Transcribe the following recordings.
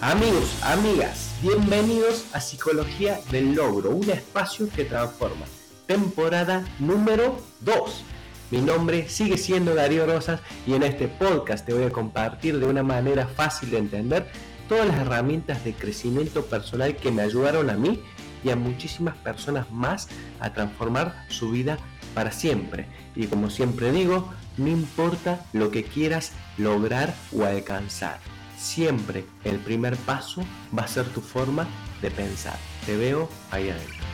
Amigos, amigas, bienvenidos a Psicología del Logro, un espacio que transforma. Temporada número 2. Mi nombre sigue siendo Darío Rosas y en este podcast te voy a compartir de una manera fácil de entender todas las herramientas de crecimiento personal que me ayudaron a mí y a muchísimas personas más a transformar su vida para siempre. Y como siempre digo, no importa lo que quieras lograr o alcanzar siempre el primer paso va a ser tu forma de pensar. Te veo ahí adentro.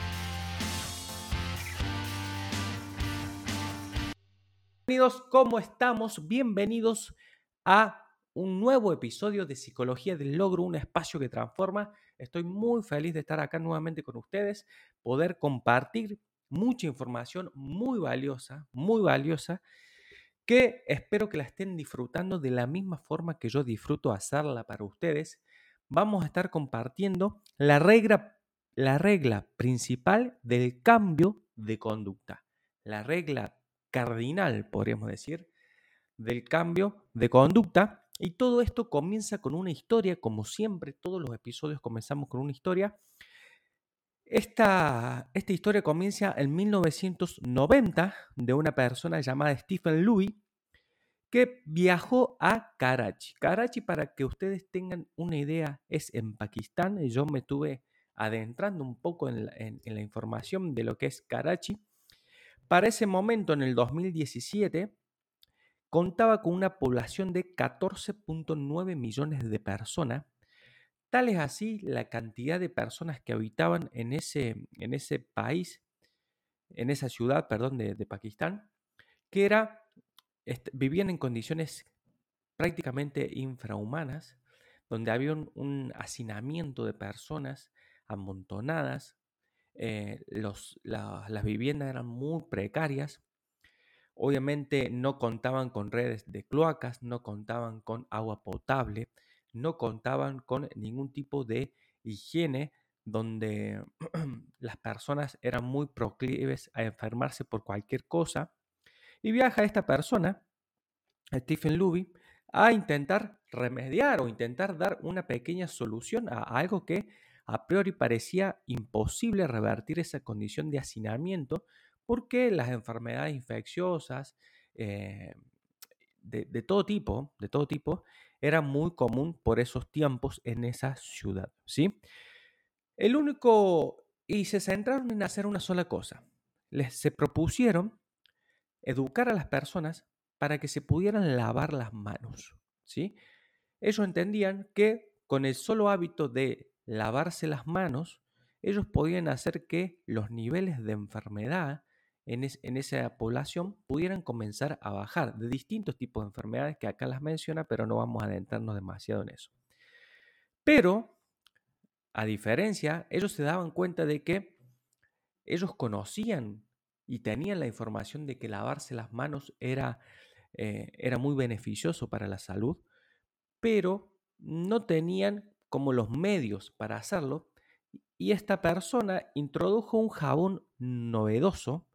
Bienvenidos, ¿cómo estamos? Bienvenidos a un nuevo episodio de Psicología del Logro, un espacio que transforma. Estoy muy feliz de estar acá nuevamente con ustedes, poder compartir mucha información muy valiosa, muy valiosa que espero que la estén disfrutando de la misma forma que yo disfruto hacerla para ustedes. Vamos a estar compartiendo la regla, la regla principal del cambio de conducta, la regla cardinal, podríamos decir, del cambio de conducta. Y todo esto comienza con una historia, como siempre, todos los episodios comenzamos con una historia. Esta, historia comienza en 1990 de una persona llamada Stephen Louis que viajó a Karachi. Karachi, para que ustedes tengan una idea, es en Pakistán. Yo me estuve adentrando un poco en la, información de lo que es Karachi. Para ese momento, en el 2017, contaba con una población de 14.9 millones de personas. Tal es así la cantidad de personas que habitaban en ese, en ese país, en esa ciudad, perdón, de, de Pakistán, que era vivían en condiciones prácticamente infrahumanas, donde había un, hacinamiento de personas amontonadas, eh, las viviendas eran muy precarias, obviamente no contaban con redes de cloacas, no contaban con agua potable, no contaban con ningún tipo de higiene donde las personas eran muy proclives a enfermarse por cualquier cosa y viaja esta persona, Stephen Luby, a intentar remediar o intentar dar una pequeña solución a algo que a priori parecía imposible revertir esa condición de hacinamiento porque las enfermedades infecciosas eh, de, todo tipo, de todo tipo, era muy común por esos tiempos en esa ciudad, ¿sí? El único y se centraron en hacer una sola cosa. Les se propusieron educar a las personas para que se pudieran lavar las manos. ¿sí? Ellos entendían que con el solo hábito de lavarse las manos, ellos podían hacer que los niveles de enfermedad en, esa población pudieran comenzar a bajar de distintos tipos de enfermedades que acá las menciona, pero no vamos a adentrarnos demasiado en eso. Pero, a diferencia, ellos se daban cuenta de que ellos conocían y tenían la información de que lavarse las manos era, eh, era muy beneficioso para la salud, pero no tenían como los medios para hacerlo. Y esta persona introdujo un jabón novedoso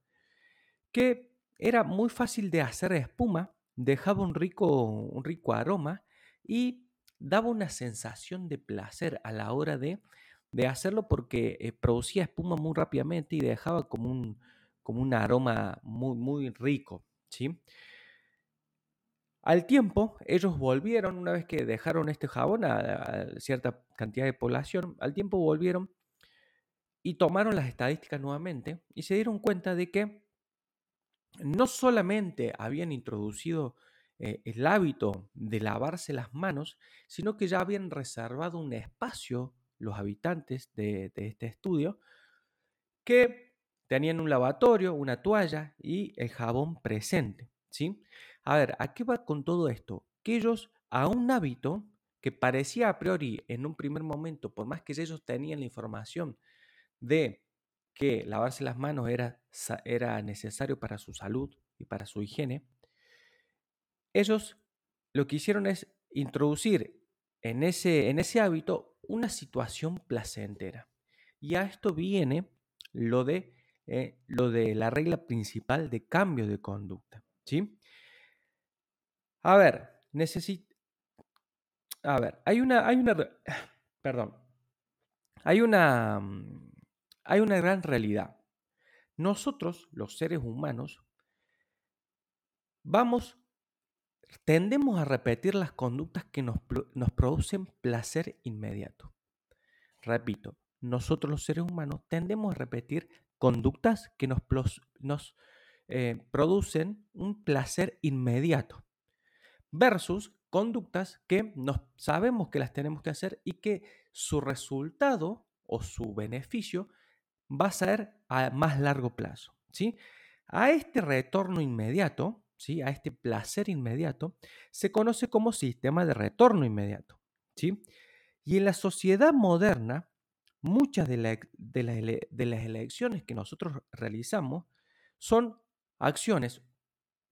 que era muy fácil de hacer espuma, dejaba un rico, un rico aroma y daba una sensación de placer a la hora de, de hacerlo porque eh, producía espuma muy rápidamente y dejaba como un, como un aroma muy, muy rico, ¿sí? Al tiempo, ellos volvieron, una vez que dejaron este jabón a, cierta cantidad de población, al tiempo volvieron y tomaron las estadísticas nuevamente y se dieron cuenta de que no solamente habían introducido eh, el hábito de lavarse las manos, sino que ya habían reservado un espacio los habitantes de, de este estudio que Tenían un lavatorio, una toalla y el jabón presente. ¿sí? A ver, ¿a qué va con todo esto? Que ellos a un hábito que parecía a priori en un primer momento, por más que ellos tenían la información de que lavarse las manos era, era necesario para su salud y para su higiene, ellos lo que hicieron es introducir en ese, en ese hábito una situación placentera. Y a esto viene lo de eh, lo de la regla principal de cambio de conducta. ¿sí? A ver, necesito... A ver, hay una, hay una... perdón, hay una, mm, hay una gran realidad. Nosotros, los seres humanos, vamos, tendemos a repetir las conductas que nos, producen placer inmediato. Repito, nosotros los seres humanos tendemos a repetir conductas que nos, eh, producen un placer inmediato versus conductas que sabemos que las tenemos que hacer y que su resultado o su beneficio va a ser a más largo plazo. ¿sí? A este retorno inmediato, ¿sí? a este placer inmediato, se conoce como sistema de retorno inmediato. ¿sí? Y en la sociedad moderna, muchas de, de las elecciones que nosotros realizamos son acciones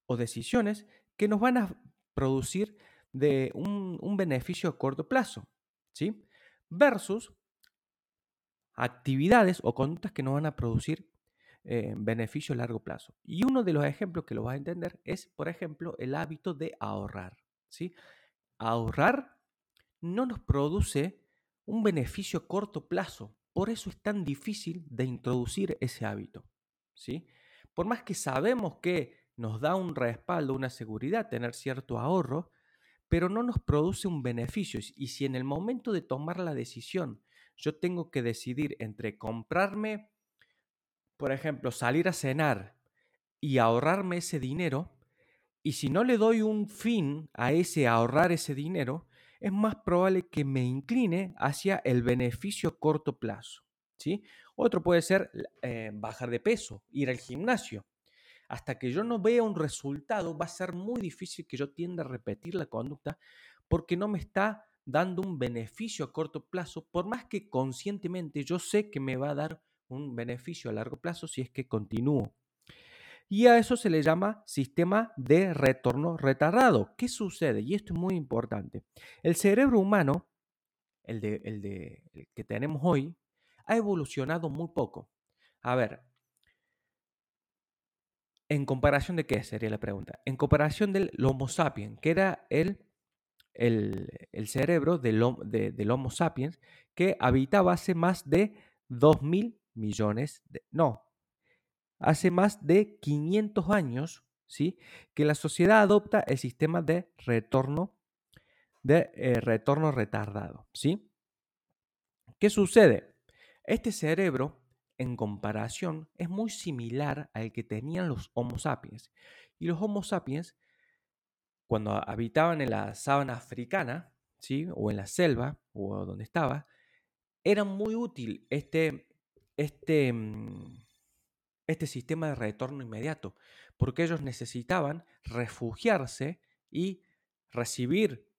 o decisiones que nos van a producir de un, beneficio a corto plazo, ¿sí? Versus actividades o conductas que nos van a producir eh, beneficio a largo plazo. Y uno de los ejemplos que lo vas a entender es, por ejemplo, el hábito de ahorrar, ¿sí? Ahorrar no nos produce un beneficio a corto plazo, por eso es tan difícil de introducir ese hábito, ¿sí? Por más que sabemos que nos da un respaldo, una seguridad tener cierto ahorro, pero no nos produce un beneficio. Y si en el momento de tomar la decisión yo tengo que decidir entre comprarme, por ejemplo, salir a cenar y ahorrarme ese dinero, y si no le doy un fin a ese ahorrar ese dinero, es más probable que me incline hacia el beneficio a corto plazo. ¿sí? Otro puede ser eh, bajar de peso, ir al gimnasio hasta que yo no vea un resultado, va a ser muy difícil que yo tienda a repetir la conducta porque no me está dando un beneficio a corto plazo, por más que conscientemente yo sé que me va a dar un beneficio a largo plazo si es que continúo. Y a eso se le llama sistema de retorno retardado. ¿Qué sucede? Y esto es muy importante. El cerebro humano, el, de, el, de, que tenemos hoy, ha evolucionado muy poco. A ver, ¿En comparación de qué sería la pregunta? En comparación del Homo sapiens, que era el, el, cerebro del, Homo sapiens que habitaba hace más de 2.000 millones, de, no, hace más de 500 años, ¿sí? Que la sociedad adopta el sistema de retorno, de eh, retorno retardado, ¿sí? ¿Qué sucede? Este cerebro en comparación es muy similar al que tenían los Homo sapiens. Y los Homo sapiens, cuando habitaban en la sábana africana, ¿sí? o en la selva, o donde estaba, era muy útil este, este, mm, este sistema de retorno inmediato, porque ellos necesitaban refugiarse y recibir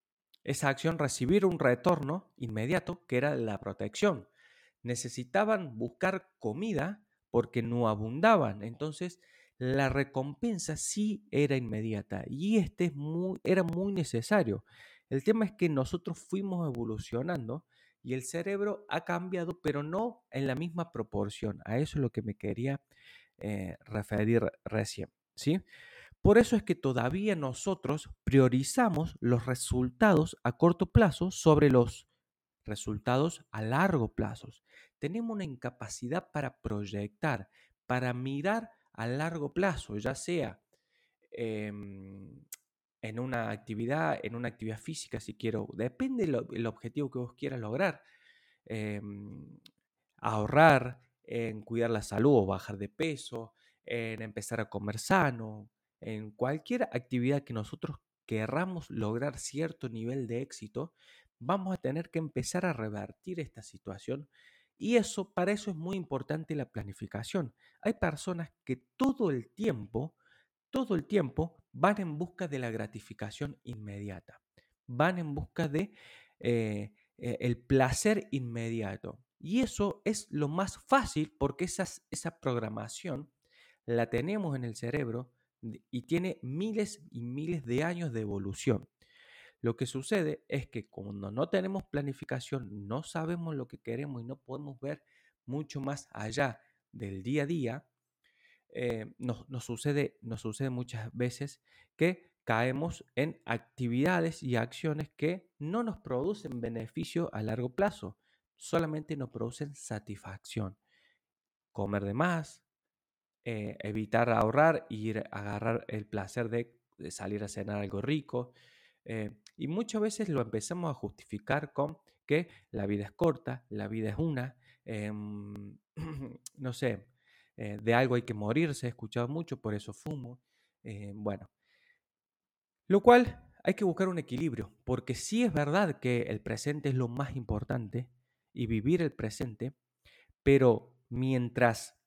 esa acción, recibir un retorno inmediato, que era la protección necesitaban buscar comida porque no abundaban. Entonces, la recompensa sí era inmediata y este es muy, era muy necesario. El tema es que nosotros fuimos evolucionando y el cerebro ha cambiado, pero no en la misma proporción. A eso es lo que me quería eh, referir recién. ¿sí? Por eso es que todavía nosotros priorizamos los resultados a corto plazo sobre los resultados a largo plazo. Tenemos una incapacidad para proyectar, para mirar a largo plazo, ya sea em, en una actividad, en una actividad física, si quiero, depende del objetivo que vos quieras lograr. Em, ahorrar, en cuidar la salud o bajar de peso, en empezar a comer sano, en cualquier actividad que nosotros querramos lograr cierto nivel de éxito, vamos a tener que empezar a revertir esta situación y eso, para eso es muy importante la planificación. Hay personas que todo el tiempo, todo el tiempo van en busca de la gratificación inmediata, van en busca de eh, eh, el placer inmediato. Y eso es lo más fácil porque esa programación la tenemos en el cerebro y tiene miles y miles de años de evolución. Lo que sucede es que cuando no tenemos planificación, no sabemos lo que queremos y no podemos ver mucho más allá del día a día, eh, nos, sucede, nos sucede muchas veces que caemos en actividades y acciones que no nos producen beneficio a largo plazo. solamente nos producen satisfacción. Comer de más, eh, evitar ahorrar ir a agarrar el placer de, salir a cenar algo rico. Eh, y muchas veces lo empezamos a justificar con que la vida es corta, la vida es una, em, no sé, eh, de algo hay que morirse, he escuchado mucho, por eso fumo. bueno, lo cual hay que buscar un equilibrio, porque sí es verdad que el presente es lo más importante y vivir el presente, pero mientras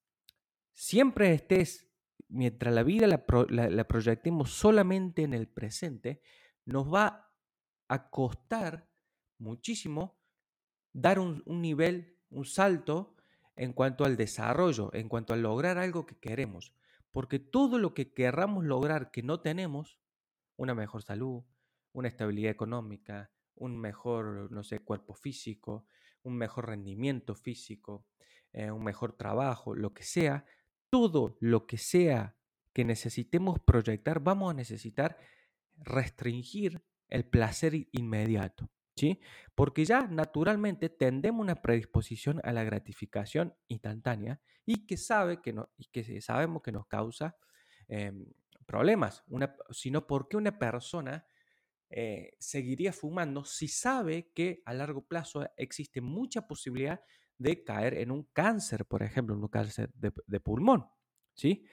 siempre estés, mientras la vida la, proyectemos solamente en el presente, nos va a costar muchísimo dar un, nivel, un salto en cuanto al desarrollo, en cuanto a lograr algo que queremos. Porque todo lo que querramos lograr que no tenemos, una mejor salud, una estabilidad económica, un mejor, no sé, cuerpo físico, un mejor rendimiento físico, eh, un mejor trabajo, lo que sea, todo lo que sea que necesitemos proyectar, vamos a necesitar restringir el placer inmediato, ¿sí? Porque ya naturalmente tendemos una predisposición a la gratificación instantánea y que sabe que no, y que sabemos que nos causa em, problemas, una, sino porque una persona eh, seguiría fumando si sabe que a largo plazo existe mucha posibilidad de caer en un cáncer, por ejemplo, un cáncer de, pulmón. ¿sí?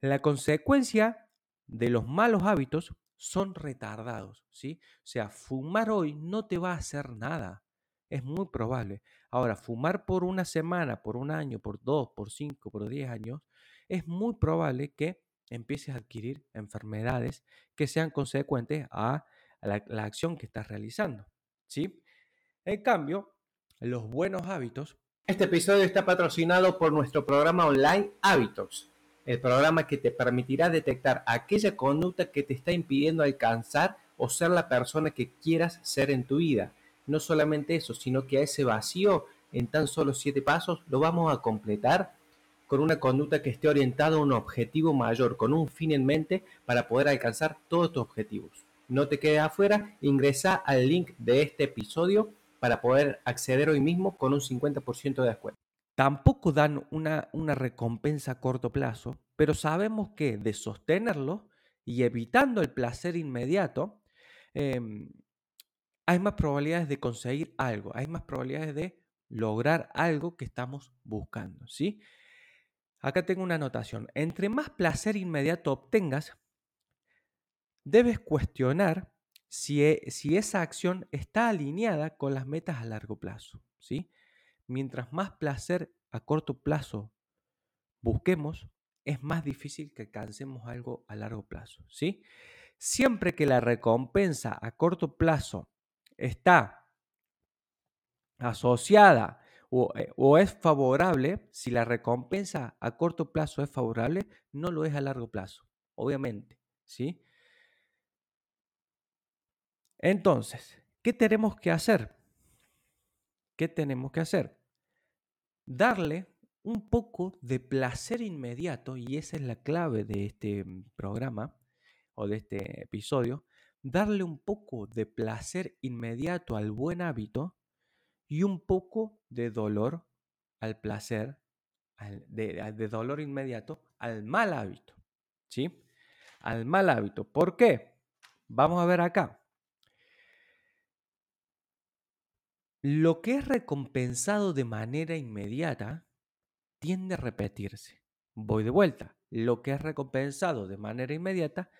La consecuencia de los malos hábitos son retardados. ¿sí? O sea, fumar hoy no te va a hacer nada. Es muy probable. Ahora, fumar por una semana, por un año, por dos, por cinco, por diez años, es muy probable que empieces a adquirir enfermedades que sean consecuentes a la, acción que estás realizando. ¿sí? En cambio, los buenos hábitos. Este episodio está patrocinado por nuestro programa online Hábitos, el programa que te permitirá detectar aquella conducta que te está impidiendo alcanzar o ser la persona que quieras ser en tu vida. No solamente eso, sino que a ese vacío en tan solo siete pasos lo vamos a completar con una conducta que esté orientada a un objetivo mayor, con un fin en mente para poder alcanzar todos tus objetivos. No te quedes afuera, ingresa al link de este episodio para poder acceder hoy mismo con un 50% de descuento. Tampoco dan una, recompensa a corto plazo, pero sabemos que de sostenerlo y evitando el placer inmediato, em, hay más probabilidades de conseguir algo, hay más probabilidades de lograr algo que estamos buscando, ¿sí? Acá tengo una anotación. Entre más placer inmediato obtengas, debes cuestionar si, e, si, esa acción está alineada con las metas a largo plazo. ¿sí? Mientras más placer a corto plazo busquemos, es más difícil que alcancemos algo a largo plazo. ¿sí? Siempre que la recompensa a corto plazo está asociada eh, o, es favorable, si la recompensa a corto plazo es favorable, no lo es a largo plazo, obviamente, ¿sí? Entonces, ¿qué tenemos que hacer? ¿Qué tenemos que hacer? Darle un poco de placer inmediato, y esa es la clave de este mm, programa o de este episodio, darle un poco de placer inmediato al buen hábito y un poco de dolor al placer, de, dolor inmediato al mal hábito. ¿Sí? Al mal hábito. ¿Por qué? Vamos a ver acá. Lo que es recompensado de manera inmediata tiende a repetirse. Voy de vuelta. Lo que es recompensado de manera inmediata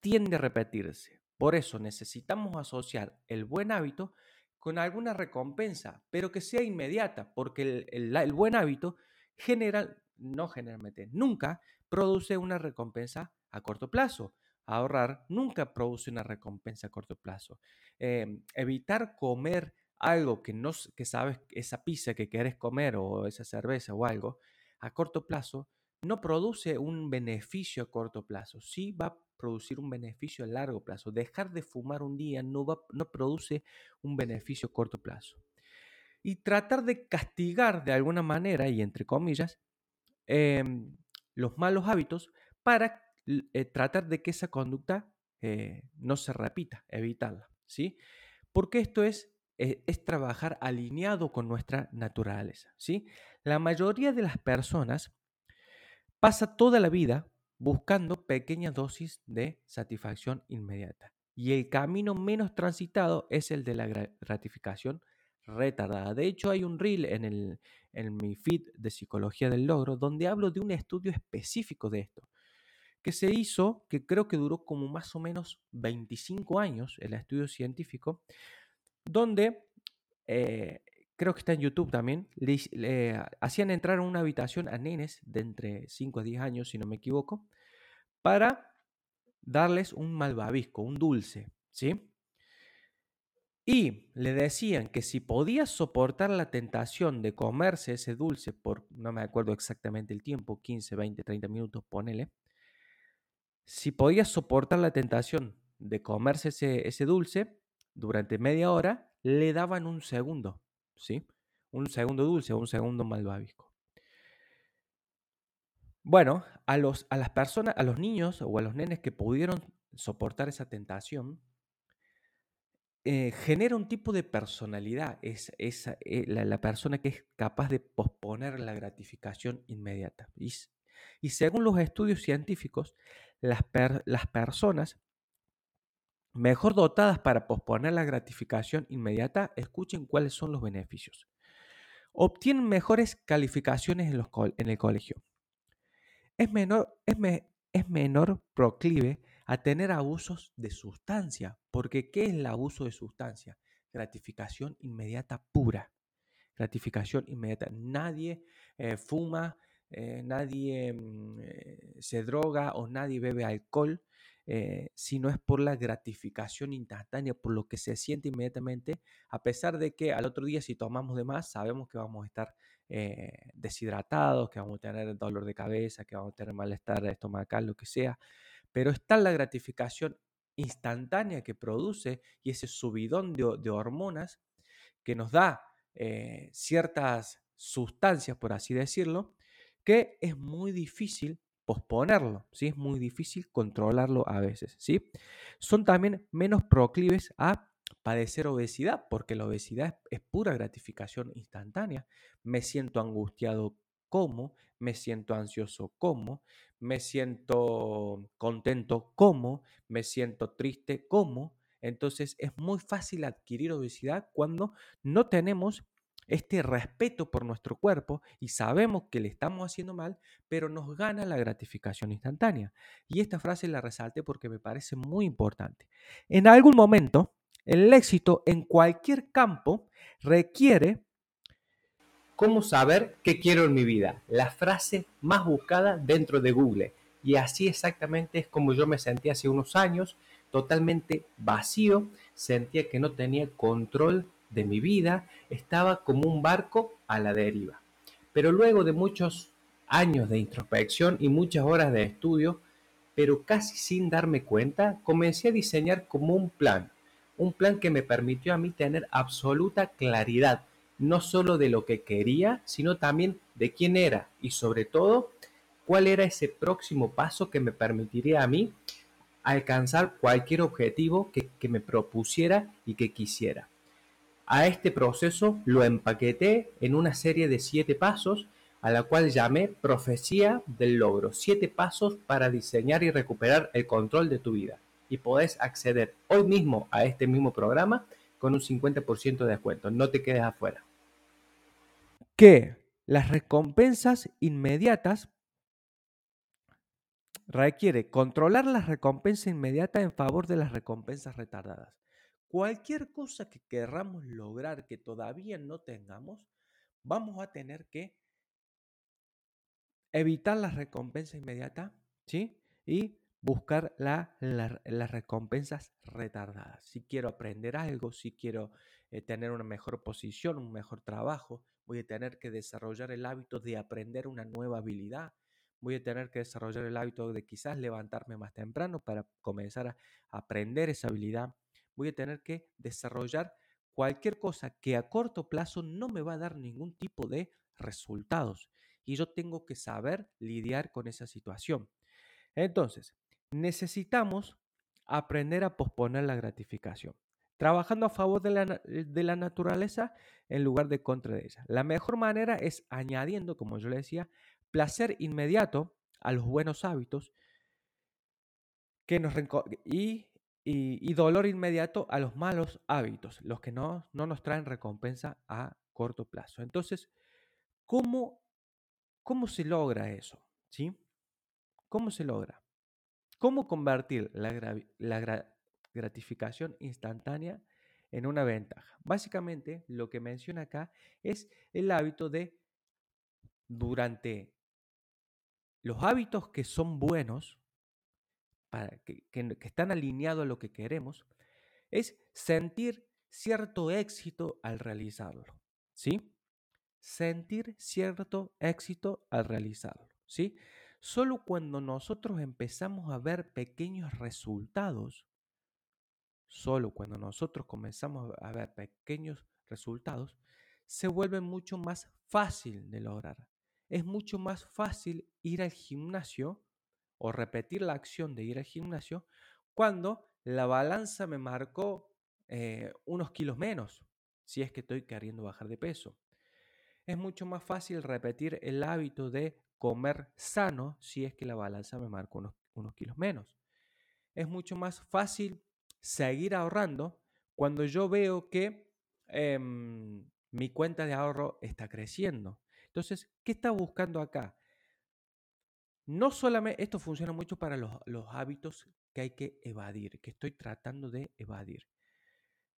tiende a repetirse. Por eso necesitamos asociar el buen hábito con alguna recompensa, pero que sea inmediata, porque el, buen hábito general, no generalmente, nunca produce una recompensa a corto plazo. Ahorrar nunca produce una recompensa a corto plazo. Em, evitar comer algo que no que sabes, esa pizza que quieres comer o esa cerveza o algo, a corto plazo, no produce un beneficio a corto plazo. Sí va a producir un beneficio a largo plazo. Dejar de fumar un día no, va, no produce un beneficio a corto plazo. Y tratar de castigar de alguna manera, y entre comillas, em, los malos hábitos para eh, tratar de que esa conducta eh, no se repita, evitarla. ¿sí? Porque esto es eh, es trabajar alineado con nuestra naturaleza, ¿sí? La mayoría de las personas pasa toda la vida buscando pequeñas dosis de satisfacción inmediata. Y el camino menos transitado es el de la gratificación retardada. De hecho, hay un reel en, el, en mi feed de Psicología del Logro donde hablo de un estudio específico de esto, que se hizo, que creo que duró como más o menos 25 años, el estudio científico, donde, eh, creo que está en YouTube también, le, hacían entrar a una habitación a nenes de entre 5 a 10 años, si no me equivoco, para darles un malvavisco, un dulce, ¿sí? Y le decían que si podía soportar la tentación de comerse ese dulce por, no me acuerdo exactamente el tiempo, 15, 20, 30 minutos, ponele, si podía soportar la tentación de comerse ese, ese dulce durante media hora, le daban un segundo, ¿sí? Un segundo dulce un segundo malvavisco. Bueno, a, los, a las personas, a los niños o a los nenes que pudieron soportar esa tentación, eh, genera un tipo de personalidad, es, esa eh, la, persona que es capaz de posponer la gratificación inmediata. Y, y según los estudios científicos, las, las personas mejor dotadas para posponer la gratificación inmediata, escuchen cuáles son los beneficios. Obtienen mejores calificaciones en, el colegio. Es menor, es, es menor proclive a tener abusos de sustancia. Porque ¿qué es el abuso de sustancia? Gratificación inmediata pura. Gratificación inmediata. Nadie eh, fuma, eh, nadie mm, eh, se droga o nadie bebe alcohol si no es por la gratificación instantánea, por lo que se siente inmediatamente, a pesar de que al otro día si tomamos de más sabemos que vamos a estar deshidratados, que vamos a tener dolor de cabeza, que vamos a tener malestar estomacal, lo que sea pero está la gratificación instantánea que produce y ese subidón de, hormonas que nos da eh, ciertas sustancias, por así decirlo, que es muy difícil posponerlo, ¿sí? es muy difícil controlarlo a veces. ¿sí? Son también menos proclives a padecer obesidad, porque la obesidad es, pura gratificación instantánea. Me siento angustiado como, me siento ansioso como, me siento contento como, me siento triste como. Entonces es muy fácil adquirir obesidad cuando no tenemos este respeto por nuestro cuerpo y sabemos que le estamos haciendo mal, pero nos gana la gratificación instantánea. Y esta frase la resalte porque me parece muy importante. En algún momento, el éxito en cualquier campo requiere ¿Cómo saber qué quiero en mi vida? La frase más buscada dentro de Google. Y así exactamente es como yo me sentía hace unos años, totalmente vacío, sentía que no tenía control de mi vida, estaba como un barco a la deriva. Pero luego de muchos años de introspección y muchas horas de estudio, pero casi sin darme cuenta, comencé a diseñar como un plan, un plan que me permitió a mí tener absoluta claridad no solo de lo que quería, sino también de quién era y sobre todo cuál era ese próximo paso que me permitiría a mí alcanzar cualquier objetivo que, me propusiera y que quisiera. A este proceso lo empaqueté en una serie de siete pasos a la cual llamé Profecía del Logro. Siete pasos para diseñar y recuperar el control de tu vida. Y podés acceder hoy mismo a este mismo programa con un 50% de descuento. No te quedes afuera que las recompensas inmediatas requiere controlar la recompensa inmediata en favor de las recompensas retardadas. Cualquier cosa que querramos lograr que todavía no tengamos, vamos a tener que evitar la recompensa inmediata, ¿sí? Y buscar las recompensas retardadas. Si quiero aprender algo, si quiero eh, tener una mejor posición, un mejor trabajo, voy a tener que desarrollar el hábito de aprender una nueva habilidad, voy a tener que desarrollar el hábito de quizás levantarme más temprano para comenzar a aprender esa habilidad, voy a tener que desarrollar cualquier cosa que a corto plazo no me va a dar ningún tipo de resultados y yo tengo que saber lidiar con esa situación. Entonces, necesitamos aprender a posponer la gratificación. trabajando a favor de la, de la naturaleza en lugar de contra ella. La mejor manera es añadiendo, como yo le decía, placer inmediato a los buenos hábitos que nos y, y, dolor inmediato a los malos hábitos, los que no, no nos traen recompensa a corto plazo. Entonces, ¿cómo, cómo se logra eso? ¿Sí? ¿Cómo se logra? ¿Cómo convertir la, gratificación instantánea en una ventaja? Básicamente, lo que menciona acá es el hábito de, durante los hábitos que son buenos, que, están alineados a lo que queremos, es sentir cierto éxito al realizarlo. ¿Sí? Sentir cierto éxito al realizarlo. ¿Sí? Solo cuando nosotros empezamos a ver pequeños resultados, solo cuando nosotros comenzamos a ver pequeños resultados, se vuelve mucho más fácil de lograr. Es mucho más fácil ir al gimnasio o repetir la acción de ir al gimnasio cuando la balanza me marcó eh, unos kilos menos, si es que estoy queriendo bajar de peso. Es mucho más fácil repetir el hábito de comer sano si es que la balanza me marcó unos, kilos menos. Es mucho más fácil seguir ahorrando cuando yo veo que em, mi cuenta de ahorro está creciendo. Entonces, ¿qué está buscando acá? No solamente, esto funciona mucho para los, hábitos que hay que evadir, que estoy tratando de evadir.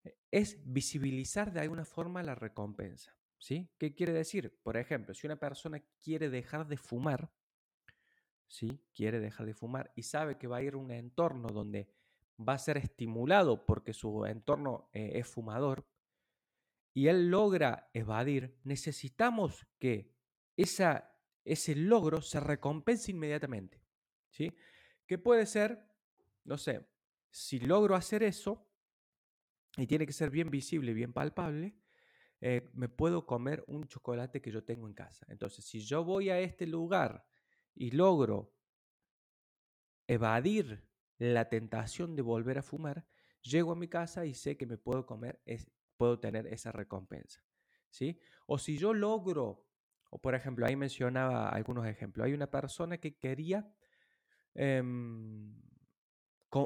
E, es visibilizar de alguna forma la recompensa. ¿sí? ¿Qué quiere decir? Por ejemplo, si una persona quiere dejar de fumar, ¿sí? quiere dejar de fumar y sabe que va a ir a un entorno donde va a ser estimulado porque su entorno eh, es fumador, y él logra evadir, necesitamos que esa ese logro se recompensa inmediatamente. ¿sí? Que puede ser, no sé, si logro hacer eso, y tiene que ser bien visible, bien palpable, eh, me puedo comer un chocolate que yo tengo en casa. Entonces, si yo voy a este lugar y logro evadir la tentación de volver a fumar, llego a mi casa y sé que me puedo comer, puedo tener esa recompensa. ¿sí? O si yo logro o por ejemplo, ahí mencionaba algunos ejemplos. Hay una persona que quería em,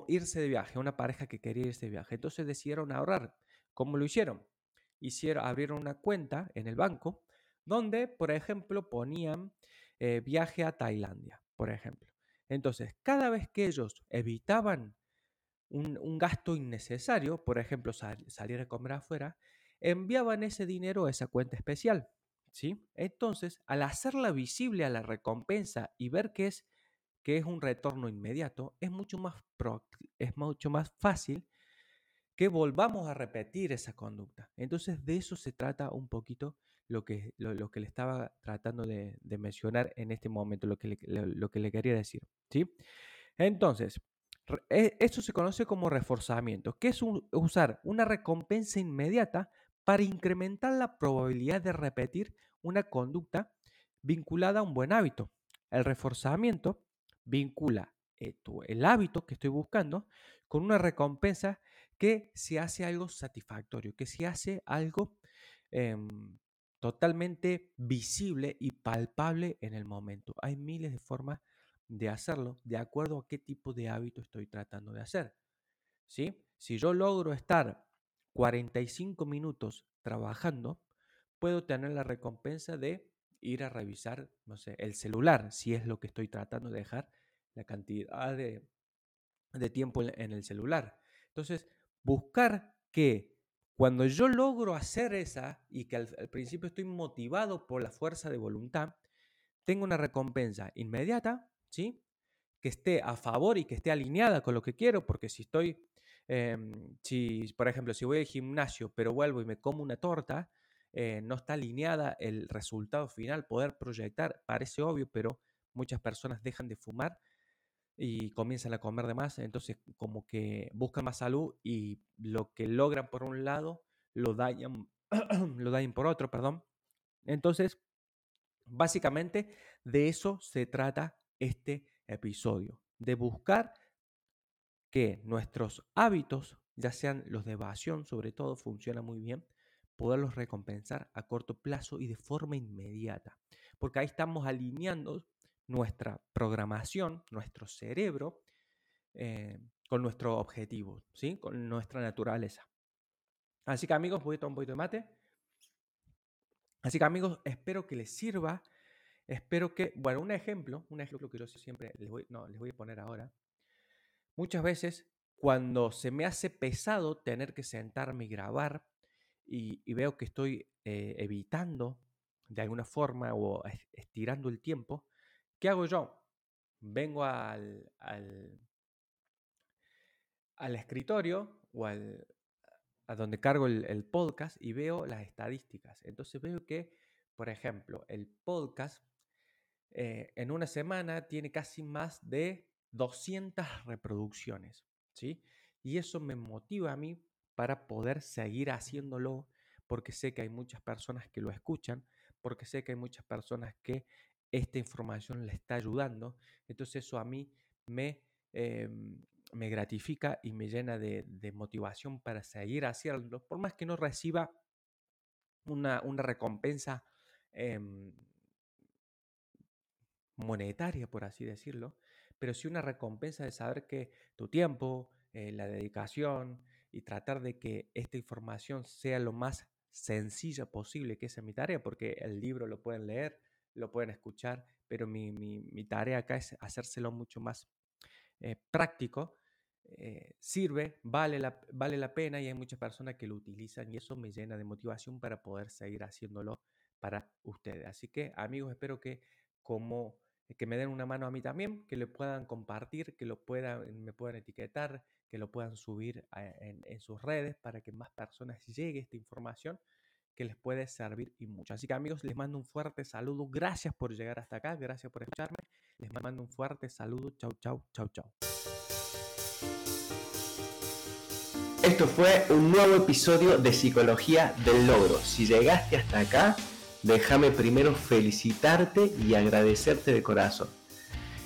irse de viaje, una pareja que quería irse de viaje. Entonces decidieron ahorrar. ¿Cómo lo hicieron? Hicieron, abrieron una cuenta en el banco donde, por ejemplo, ponían eh, viaje a Tailandia, por ejemplo. Entonces, cada vez que ellos evitaban un, gasto innecesario, por ejemplo, salir a comer afuera, enviaban ese dinero a esa cuenta especial. ¿Sí? Entonces, al hacerla visible a la recompensa y ver que es, que es un retorno inmediato, es mucho, más es mucho más fácil que volvamos a repetir esa conducta. Entonces, de eso se trata un poquito lo que, lo, que le estaba tratando de, mencionar en este momento, lo que le, lo, que le quería decir. ¿sí? Entonces, e, esto se conoce como reforzamiento, que es usar una recompensa inmediata para incrementar la probabilidad de repetir una conducta vinculada a un buen hábito. El reforzamiento vincula el hábito que estoy buscando con una recompensa que se hace algo satisfactorio, que se hace algo em, totalmente visible y palpable en el momento. Hay miles de formas de hacerlo de acuerdo a qué tipo de hábito estoy tratando de hacer. ¿sí? Si yo logro estar 45 minutos trabajando, puedo tener la recompensa de ir a revisar, no sé, el celular, si es lo que estoy tratando de dejar, la cantidad de, tiempo en el celular. Entonces, buscar que cuando yo logro hacer esa y que al, al principio estoy motivado por la fuerza de voluntad, tengo una recompensa inmediata, ¿sí? Que esté a favor y que esté alineada con lo que quiero, porque si estoy Em, si, por ejemplo, si voy al gimnasio pero vuelvo y me como una torta, eh, no está alineada el resultado final, poder proyectar, parece obvio, pero muchas personas dejan de fumar y comienzan a comer de más, entonces como que buscan más salud y lo que logran por un lado lo dañan, lo dañan por otro, perdón. Entonces, básicamente de eso se trata este episodio, de buscar que nuestros hábitos ya sean los de evasión, sobre todo, funciona muy bien, poderlos recompensar a corto plazo y de forma inmediata. Porque ahí estamos alineando nuestra programación, nuestro cerebro, eh, con nuestro objetivo, ¿sí? con nuestra naturaleza. Así que amigos, voy a tomar un poquito de mate. Así que amigos, espero que les sirva. Espero que, bueno, un ejemplo, un ejemplo que yo siempre les voy, no, les voy a poner ahora. Muchas veces cuando se me hace pesado tener que sentarme y grabar y, veo que estoy eh, evitando de alguna forma o estirando el tiempo, ¿qué hago yo? Vengo al, al, escritorio o al, a donde cargo el, podcast y veo las estadísticas. Entonces veo que, por ejemplo, el podcast eh, en una semana tiene casi más de 200 reproducciones, ¿sí? Y eso me motiva a mí para poder seguir haciéndolo, porque sé que hay muchas personas que lo escuchan, porque sé que hay muchas personas que esta información le está ayudando. Entonces eso a mí me, em, me gratifica y me llena de, motivación para seguir haciéndolo, por más que no reciba una, recompensa em, monetaria, por así decirlo, pero sí una recompensa de saber que tu tiempo, eh, la dedicación y tratar de que esta información sea lo más sencilla posible, que esa es mi tarea, porque el libro lo pueden leer, lo pueden escuchar, pero mi, tarea acá es hacérselo mucho más eh, práctico eh, sirve, vale la, vale la pena y hay muchas personas que lo utilizan y eso me llena de motivación para poder seguir haciéndolo para ustedes. Así que amigos, espero que como que me den una mano a mí también, que lo puedan compartir, que lo puedan, me puedan etiquetar, que lo puedan subir en, en, sus redes para que más personas llegue esta información que les puede servir y mucho. Así que amigos, les mando un fuerte saludo. Gracias por llegar hasta acá, gracias por escucharme. Les mando un fuerte saludo. Chau, chau, chau, chau. Esto fue un nuevo episodio de Psicología del Logro. Si llegaste hasta acá, déjame primero felicitarte y agradecerte de corazón.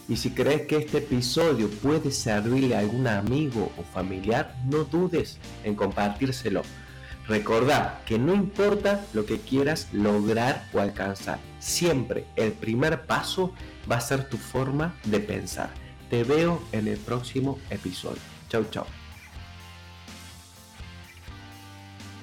Y si crees que este episodio puede servirle a algún amigo o familiar, no dudes en compartírselo. Recordá que no importa lo que quieras lograr o alcanzar, siempre el primer paso va a ser tu forma de pensar. Te veo en el próximo episodio. Chau, chau.